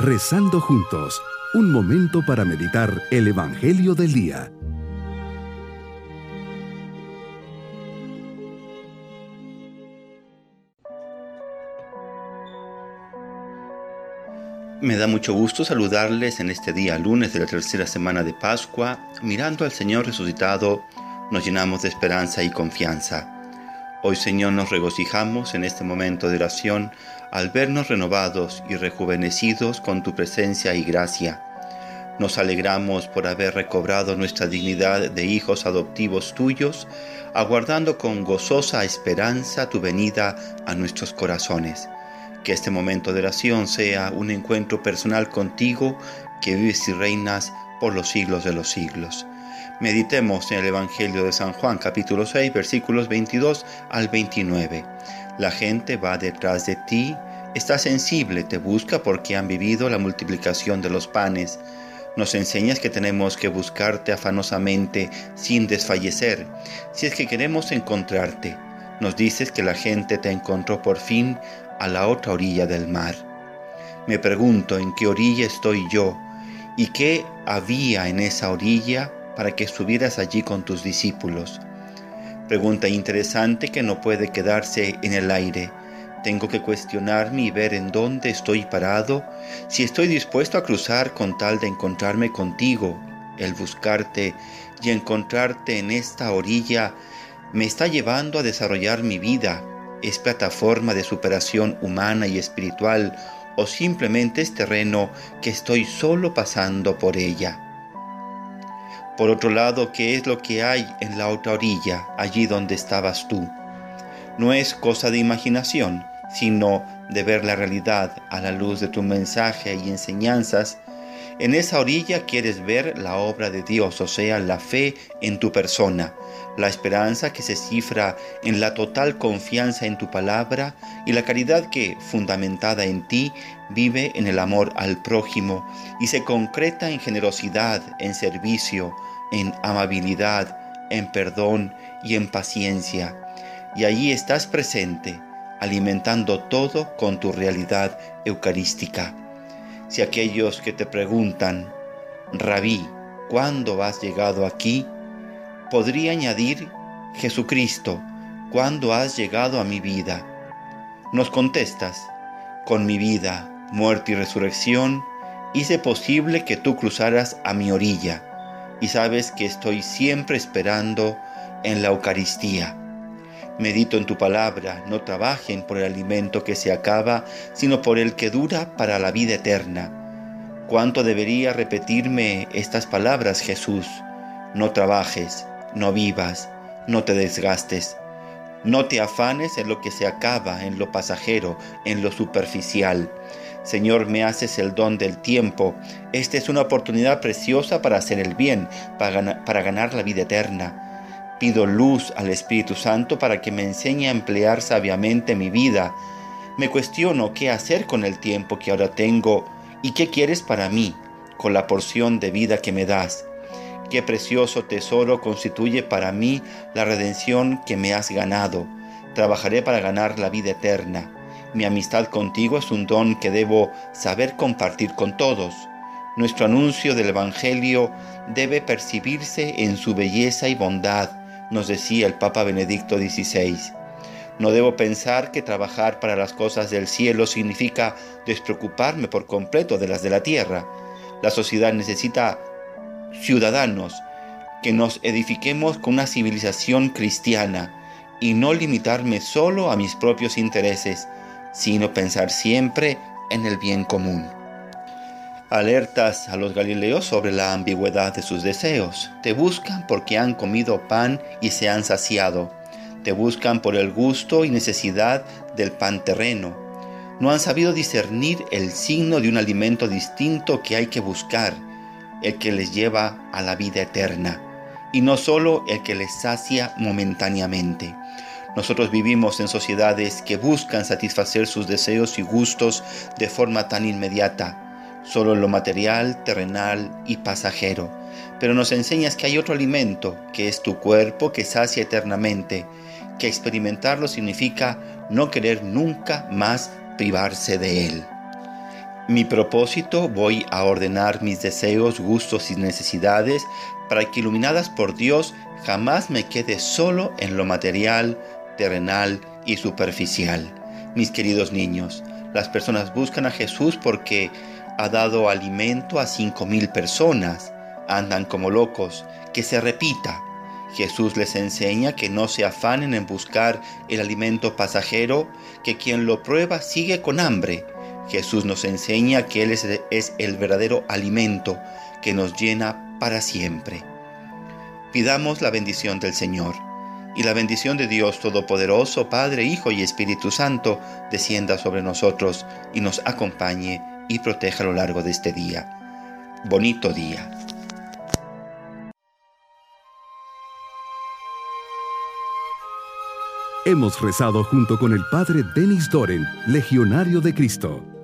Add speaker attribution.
Speaker 1: Rezando juntos, un momento para meditar el Evangelio del Día.
Speaker 2: Me da mucho gusto saludarles en este día lunes de la tercera semana de Pascua. Mirando al Señor resucitado, nos llenamos de esperanza y confianza. Hoy Señor nos regocijamos en este momento de oración al vernos renovados y rejuvenecidos con tu presencia y gracia. Nos alegramos por haber recobrado nuestra dignidad de hijos adoptivos tuyos, aguardando con gozosa esperanza tu venida a nuestros corazones. Que este momento de oración sea un encuentro personal contigo que vives y reinas por los siglos de los siglos. Meditemos en el Evangelio de San Juan capítulo 6 versículos 22 al 29. La gente va detrás de ti, está sensible, te busca porque han vivido la multiplicación de los panes. Nos enseñas que tenemos que buscarte afanosamente sin desfallecer, si es que queremos encontrarte. Nos dices que la gente te encontró por fin a la otra orilla del mar. Me pregunto en qué orilla estoy yo y qué había en esa orilla para que estuvieras allí con tus discípulos. Pregunta interesante que no puede quedarse en el aire. Tengo que cuestionarme y ver en dónde estoy parado, si estoy dispuesto a cruzar con tal de encontrarme contigo. El buscarte y encontrarte en esta orilla me está llevando a desarrollar mi vida. Es plataforma de superación humana y espiritual o simplemente es terreno que estoy solo pasando por ella. Por otro lado, ¿qué es lo que hay en la otra orilla, allí donde estabas tú? No es cosa de imaginación, sino de ver la realidad a la luz de tu mensaje y enseñanzas. En esa orilla quieres ver la obra de Dios, o sea, la fe en tu persona, la esperanza que se cifra en la total confianza en tu palabra y la caridad que, fundamentada en ti, vive en el amor al prójimo y se concreta en generosidad, en servicio, en amabilidad, en perdón y en paciencia. Y allí estás presente, alimentando todo con tu realidad eucarística. Si aquellos que te preguntan, Rabí, ¿cuándo has llegado aquí? Podría añadir, Jesucristo, ¿cuándo has llegado a mi vida? Nos contestas, con mi vida, muerte y resurrección, hice posible que tú cruzaras a mi orilla y sabes que estoy siempre esperando en la Eucaristía. Medito en tu palabra, no trabajen por el alimento que se acaba, sino por el que dura para la vida eterna. ¿Cuánto debería repetirme estas palabras, Jesús? No trabajes, no vivas, no te desgastes. No te afanes en lo que se acaba, en lo pasajero, en lo superficial. Señor, me haces el don del tiempo. Esta es una oportunidad preciosa para hacer el bien, para ganar, la vida eterna. Pido luz al Espíritu Santo para que me enseñe a emplear sabiamente mi vida. Me cuestiono qué hacer con el tiempo que ahora tengo y qué quieres para mí, con la porción de vida que me das. Qué precioso tesoro constituye para mí la redención que me has ganado. Trabajaré para ganar la vida eterna. Mi amistad contigo es un don que debo saber compartir con todos. Nuestro anuncio del Evangelio debe percibirse en su belleza y bondad, nos decía el Papa Benedicto XVI. No debo pensar que trabajar para las cosas del cielo significa despreocuparme por completo de las de la tierra. La sociedad necesita ciudadanos que nos edifiquemos con una civilización cristiana y no limitarme solo a mis propios intereses, sino pensar siempre en el bien común. Alertas a los galileos sobre la ambigüedad de sus deseos. Te buscan porque han comido pan y se han saciado. Te buscan por el gusto y necesidad del pan terreno. No han sabido discernir el signo de un alimento distinto que hay que buscar, el que les lleva a la vida eterna, y no solo el que les sacia momentáneamente. Nosotros vivimos en sociedades que buscan satisfacer sus deseos y gustos de forma tan inmediata, solo lo material, terrenal y pasajero. Pero nos enseñas que hay otro alimento, que es tu cuerpo, que sacia eternamente, que experimentarlo significa no querer nunca más privarse de él. Mi propósito voy a ordenar mis deseos, gustos y necesidades para que iluminadas por Dios jamás me quede solo en lo material, terrenal y superficial. Mis queridos niños, las personas buscan a Jesús porque ha dado alimento a cinco mil personas. Andan como locos. Que se repita. Jesús les enseña que no se afanen en buscar el alimento pasajero, que quien lo prueba sigue con hambre. Jesús nos enseña que Él es, el verdadero alimento que nos llena para siempre. Pidamos la bendición del Señor y la bendición de Dios Todopoderoso, Padre, Hijo y Espíritu Santo, descienda sobre nosotros y nos acompañe y proteja a lo largo de este día. Bonito día.
Speaker 1: Hemos rezado junto con el Padre Denis Doren, Legionario de Cristo.